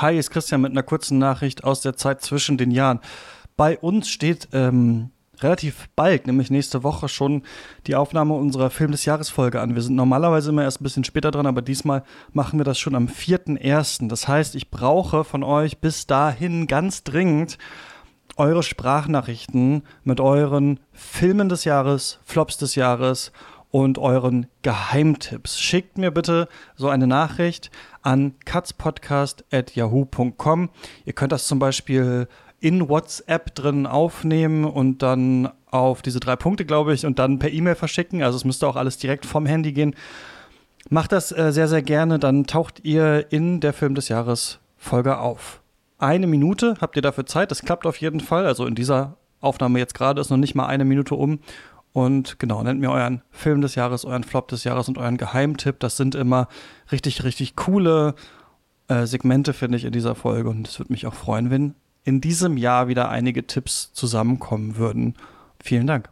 Hi, ist Christian mit einer kurzen Nachricht aus der Zeit zwischen den Jahren. Bei uns steht ähm, relativ bald, nämlich nächste Woche schon die Aufnahme unserer Film des Jahres Folge an. Wir sind normalerweise immer erst ein bisschen später dran, aber diesmal machen wir das schon am 4.1. Das heißt, ich brauche von euch bis dahin ganz dringend eure Sprachnachrichten mit euren Filmen des Jahres, Flops des Jahres und euren Geheimtipps. Schickt mir bitte so eine Nachricht an katzpodcast.yahoo.com. Ihr könnt das zum Beispiel in WhatsApp drin aufnehmen und dann auf diese drei Punkte, glaube ich, und dann per E-Mail verschicken. Also es müsste auch alles direkt vom Handy gehen. Macht das äh, sehr, sehr gerne, dann taucht ihr in der Film des Jahres Folge auf. Eine Minute habt ihr dafür Zeit, das klappt auf jeden Fall. Also in dieser Aufnahme jetzt gerade ist noch nicht mal eine Minute um. Und genau, nennt mir euren Film des Jahres, euren Flop des Jahres und euren Geheimtipp. Das sind immer richtig, richtig coole äh, Segmente, finde ich, in dieser Folge. Und es würde mich auch freuen, wenn in diesem Jahr wieder einige Tipps zusammenkommen würden. Vielen Dank.